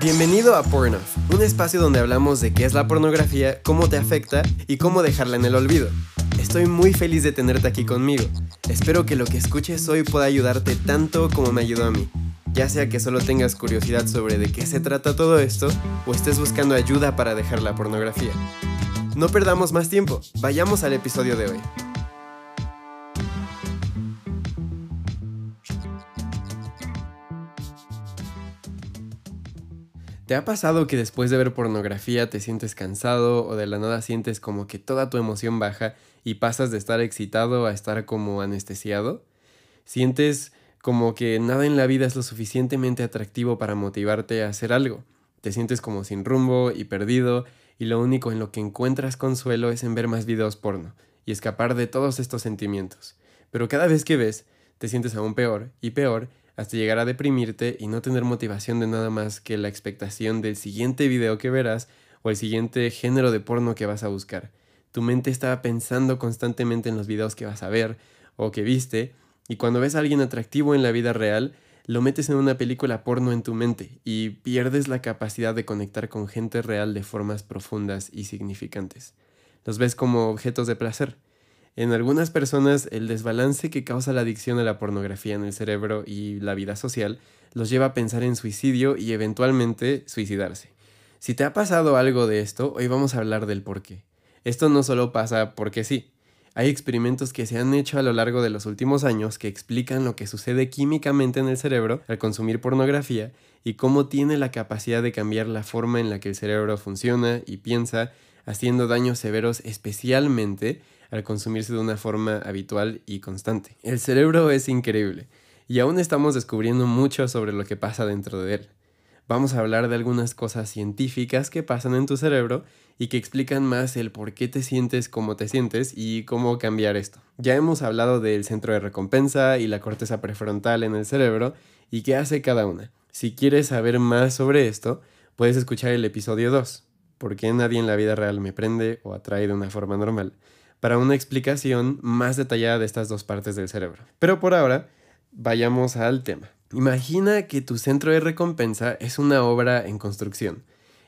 Bienvenido a Pornoff, un espacio donde hablamos de qué es la pornografía, cómo te afecta y cómo dejarla en el olvido. Estoy muy feliz de tenerte aquí conmigo. Espero que lo que escuches hoy pueda ayudarte tanto como me ayudó a mí. Ya sea que solo tengas curiosidad sobre de qué se trata todo esto o estés buscando ayuda para dejar la pornografía. No perdamos más tiempo, vayamos al episodio de hoy. ¿Te ha pasado que después de ver pornografía te sientes cansado o de la nada sientes como que toda tu emoción baja y pasas de estar excitado a estar como anestesiado? ¿Sientes como que nada en la vida es lo suficientemente atractivo para motivarte a hacer algo? Te sientes como sin rumbo y perdido y lo único en lo que encuentras consuelo es en ver más videos porno y escapar de todos estos sentimientos. Pero cada vez que ves, te sientes aún peor y peor hasta llegar a deprimirte y no tener motivación de nada más que la expectación del siguiente video que verás o el siguiente género de porno que vas a buscar. Tu mente está pensando constantemente en los videos que vas a ver o que viste, y cuando ves a alguien atractivo en la vida real, lo metes en una película porno en tu mente y pierdes la capacidad de conectar con gente real de formas profundas y significantes. Los ves como objetos de placer en algunas personas el desbalance que causa la adicción a la pornografía en el cerebro y la vida social los lleva a pensar en suicidio y eventualmente suicidarse. Si te ha pasado algo de esto, hoy vamos a hablar del por qué. Esto no solo pasa porque sí. Hay experimentos que se han hecho a lo largo de los últimos años que explican lo que sucede químicamente en el cerebro al consumir pornografía y cómo tiene la capacidad de cambiar la forma en la que el cerebro funciona y piensa, haciendo daños severos especialmente al consumirse de una forma habitual y constante. El cerebro es increíble y aún estamos descubriendo mucho sobre lo que pasa dentro de él. Vamos a hablar de algunas cosas científicas que pasan en tu cerebro y que explican más el por qué te sientes como te sientes y cómo cambiar esto. Ya hemos hablado del centro de recompensa y la corteza prefrontal en el cerebro y qué hace cada una. Si quieres saber más sobre esto, puedes escuchar el episodio 2, ¿por qué nadie en la vida real me prende o atrae de una forma normal? para una explicación más detallada de estas dos partes del cerebro. Pero por ahora, vayamos al tema. Imagina que tu centro de recompensa es una obra en construcción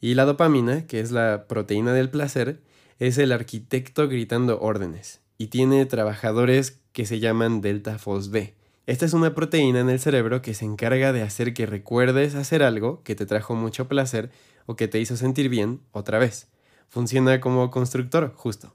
y la dopamina, que es la proteína del placer, es el arquitecto gritando órdenes y tiene trabajadores que se llaman delta B. Esta es una proteína en el cerebro que se encarga de hacer que recuerdes hacer algo que te trajo mucho placer o que te hizo sentir bien otra vez. Funciona como constructor, justo.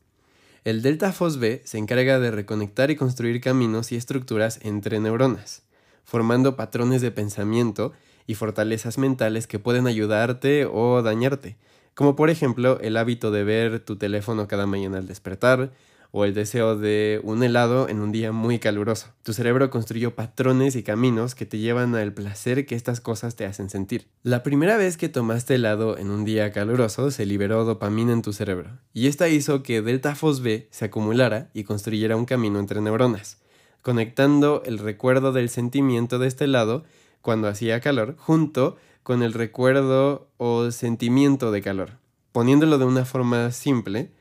El delta FOSB se encarga de reconectar y construir caminos y estructuras entre neuronas, formando patrones de pensamiento y fortalezas mentales que pueden ayudarte o dañarte, como por ejemplo el hábito de ver tu teléfono cada mañana al despertar, o el deseo de un helado en un día muy caluroso. Tu cerebro construyó patrones y caminos que te llevan al placer que estas cosas te hacen sentir. La primera vez que tomaste helado en un día caluroso se liberó dopamina en tu cerebro, y esta hizo que delta B se acumulara y construyera un camino entre neuronas, conectando el recuerdo del sentimiento de este helado cuando hacía calor junto con el recuerdo o sentimiento de calor. Poniéndolo de una forma simple,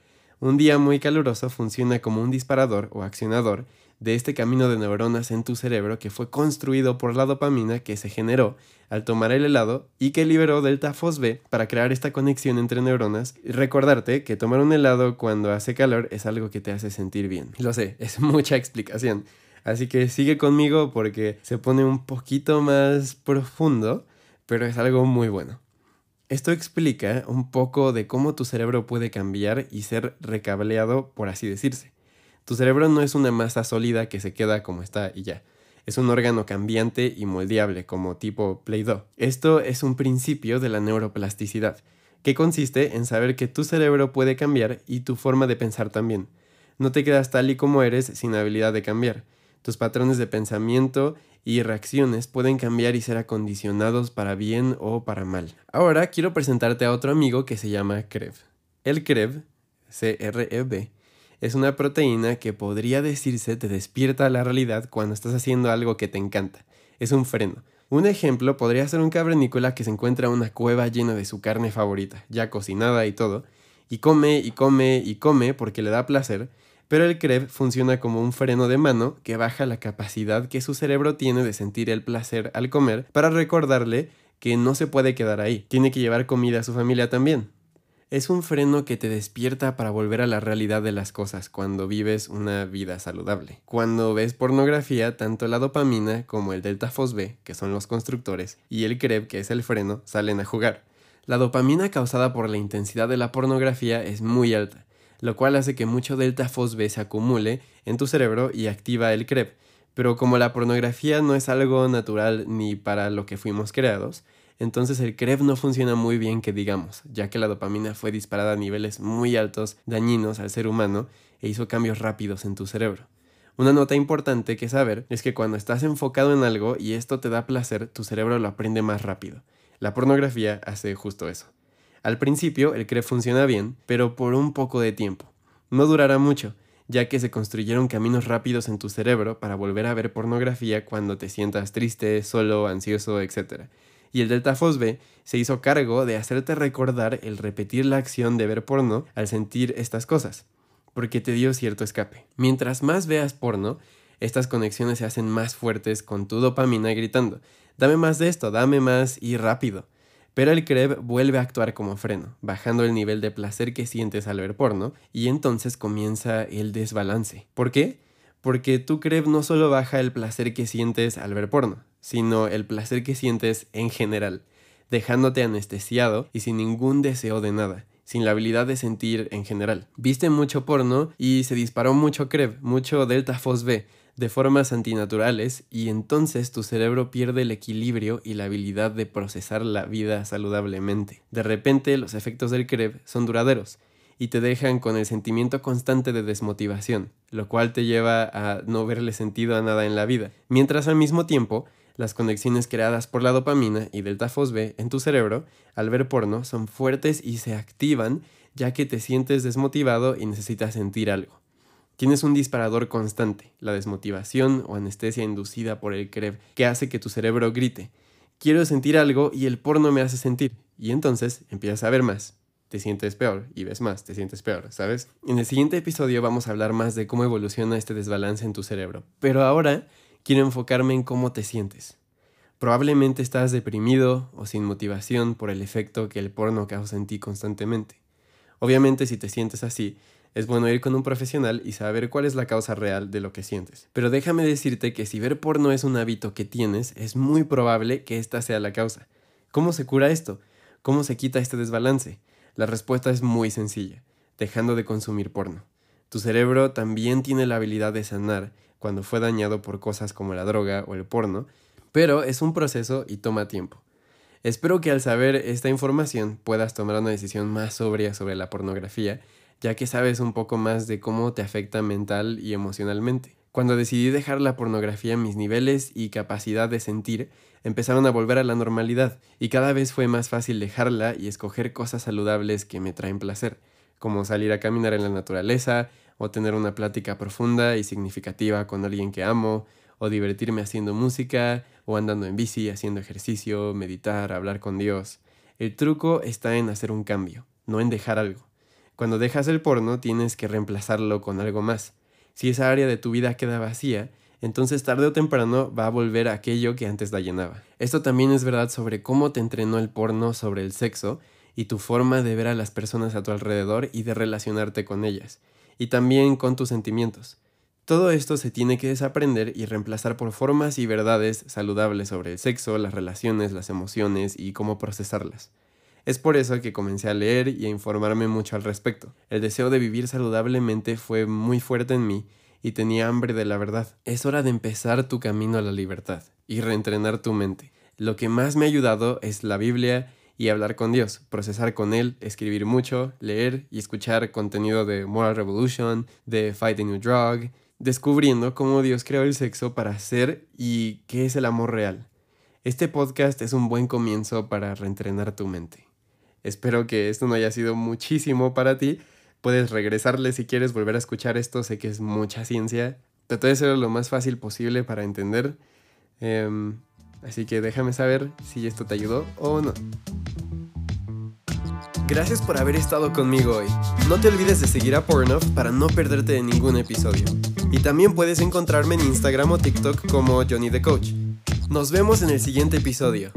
un día muy caluroso funciona como un disparador o accionador de este camino de neuronas en tu cerebro que fue construido por la dopamina que se generó al tomar el helado y que liberó delta B para crear esta conexión entre neuronas y recordarte que tomar un helado cuando hace calor es algo que te hace sentir bien. Lo sé, es mucha explicación. Así que sigue conmigo porque se pone un poquito más profundo, pero es algo muy bueno. Esto explica un poco de cómo tu cerebro puede cambiar y ser recableado, por así decirse. Tu cerebro no es una masa sólida que se queda como está y ya. Es un órgano cambiante y moldeable, como tipo Play-Doh. Esto es un principio de la neuroplasticidad, que consiste en saber que tu cerebro puede cambiar y tu forma de pensar también. No te quedas tal y como eres sin habilidad de cambiar. Tus patrones de pensamiento y reacciones pueden cambiar y ser acondicionados para bien o para mal. Ahora quiero presentarte a otro amigo que se llama CREV. El CREV, C-R-E-V, es una proteína que podría decirse te despierta a la realidad cuando estás haciendo algo que te encanta. Es un freno. Un ejemplo podría ser un cavernícola que se encuentra en una cueva llena de su carne favorita, ya cocinada y todo, y come y come y come porque le da placer, Pero el CREB funciona como un freno de mano que baja la capacidad que su cerebro tiene de sentir el placer al comer para recordarle que no se puede quedar ahí, tiene que llevar comida a su familia también. Es un freno que te despierta para volver a la realidad de las cosas cuando vives una vida saludable. Cuando ves pornografía, tanto la dopamina como el delta B, que son los constructores, y el CREB, que es el freno, salen a jugar. La dopamina causada por la intensidad de la pornografía es muy alta, lo cual hace que mucho delta B se acumule en tu cerebro y activa el CREB. Pero como la pornografía no es algo natural ni para lo que fuimos creados, entonces el CREB no funciona muy bien que digamos, ya que la dopamina fue disparada a niveles muy altos, dañinos al ser humano, e hizo cambios rápidos en tu cerebro. Una nota importante que saber es que cuando estás enfocado en algo y esto te da placer, tu cerebro lo aprende más rápido. La pornografía hace justo eso. Al principio el CREB funciona bien, pero por un poco de tiempo. No durará mucho, ya que se construyeron caminos rápidos en tu cerebro para volver a ver pornografía cuando te sientas triste, solo, ansioso, etc y el Delta Fosbe se hizo cargo de hacerte recordar el repetir la acción de ver porno al sentir estas cosas, porque te dio cierto escape. Mientras más veas porno, estas conexiones se hacen más fuertes con tu dopamina gritando, dame más de esto, dame más y rápido. Pero el CREB vuelve a actuar como freno, bajando el nivel de placer que sientes al ver porno, y entonces comienza el desbalance. ¿Por qué? Porque tu CREB no solo baja el placer que sientes al ver porno, sino el placer que sientes en general, dejándote anestesiado y sin ningún deseo de nada, sin la habilidad de sentir en general. Viste mucho porno y se disparó mucho CREB, mucho delta FOSB, de formas antinaturales y entonces tu cerebro pierde el equilibrio y la habilidad de procesar la vida saludablemente. De repente los efectos del CREB son duraderos y te dejan con el sentimiento constante de desmotivación, lo cual te lleva a no verle sentido a nada en la vida, mientras al mismo tiempo las conexiones creadas por la dopamina y delta B en tu cerebro al ver porno son fuertes y se activan ya que te sientes desmotivado y necesitas sentir algo. Tienes un disparador constante, la desmotivación o anestesia inducida por el CREB, que hace que tu cerebro grite, quiero sentir algo y el porno me hace sentir. Y entonces empiezas a ver más, te sientes peor y ves más, te sientes peor, ¿sabes? En el siguiente episodio vamos a hablar más de cómo evoluciona este desbalance en tu cerebro. Pero ahora quiero enfocarme en cómo te sientes. Probablemente estás deprimido o sin motivación por el efecto que el porno causa en ti constantemente. Obviamente si te sientes así, es bueno ir con un profesional y saber cuál es la causa real de lo que sientes. Pero déjame decirte que si ver porno es un hábito que tienes, es muy probable que esta sea la causa. ¿Cómo se cura esto? ¿Cómo se quita este desbalance? La respuesta es muy sencilla, dejando de consumir porno. Tu cerebro también tiene la habilidad de sanar cuando fue dañado por cosas como la droga o el porno, pero es un proceso y toma tiempo. Espero que al saber esta información puedas tomar una decisión más sobria sobre la pornografía, ya que sabes un poco más de cómo te afecta mental y emocionalmente. Cuando decidí dejar la pornografía, mis niveles y capacidad de sentir empezaron a volver a la normalidad y cada vez fue más fácil dejarla y escoger cosas saludables que me traen placer, como salir a caminar en la naturaleza, o tener una plática profunda y significativa con alguien que amo, o divertirme haciendo música, o andando en bici, haciendo ejercicio, meditar, hablar con Dios. El truco está en hacer un cambio, no en dejar algo. Cuando dejas el porno tienes que reemplazarlo con algo más. Si esa área de tu vida queda vacía, entonces tarde o temprano va a volver a aquello que antes la llenaba. Esto también es verdad sobre cómo te entrenó el porno sobre el sexo y tu forma de ver a las personas a tu alrededor y de relacionarte con ellas y también con tus sentimientos. Todo esto se tiene que desaprender y reemplazar por formas y verdades saludables sobre el sexo, las relaciones, las emociones y cómo procesarlas. Es por eso que comencé a leer y a informarme mucho al respecto. El deseo de vivir saludablemente fue muy fuerte en mí y tenía hambre de la verdad. Es hora de empezar tu camino a la libertad y reentrenar tu mente. Lo que más me ha ayudado es la Biblia y hablar con Dios, procesar con Él, escribir mucho, leer y escuchar contenido de Moral Revolution, de Fight the New Drug, descubriendo cómo Dios creó el sexo para ser y qué es el amor real. Este podcast es un buen comienzo para reentrenar tu mente. Espero que esto no haya sido muchísimo para ti. Puedes regresarle si quieres volver a escuchar esto, sé que es mucha ciencia. Traté de ser lo más fácil posible para entender. Em, así que déjame saber si esto te ayudó o no. Gracias por haber estado conmigo hoy. No te olvides de seguir a Pornoff para no perderte de ningún episodio. Y también puedes encontrarme en Instagram o TikTok como Johnny the Coach. Nos vemos en el siguiente episodio.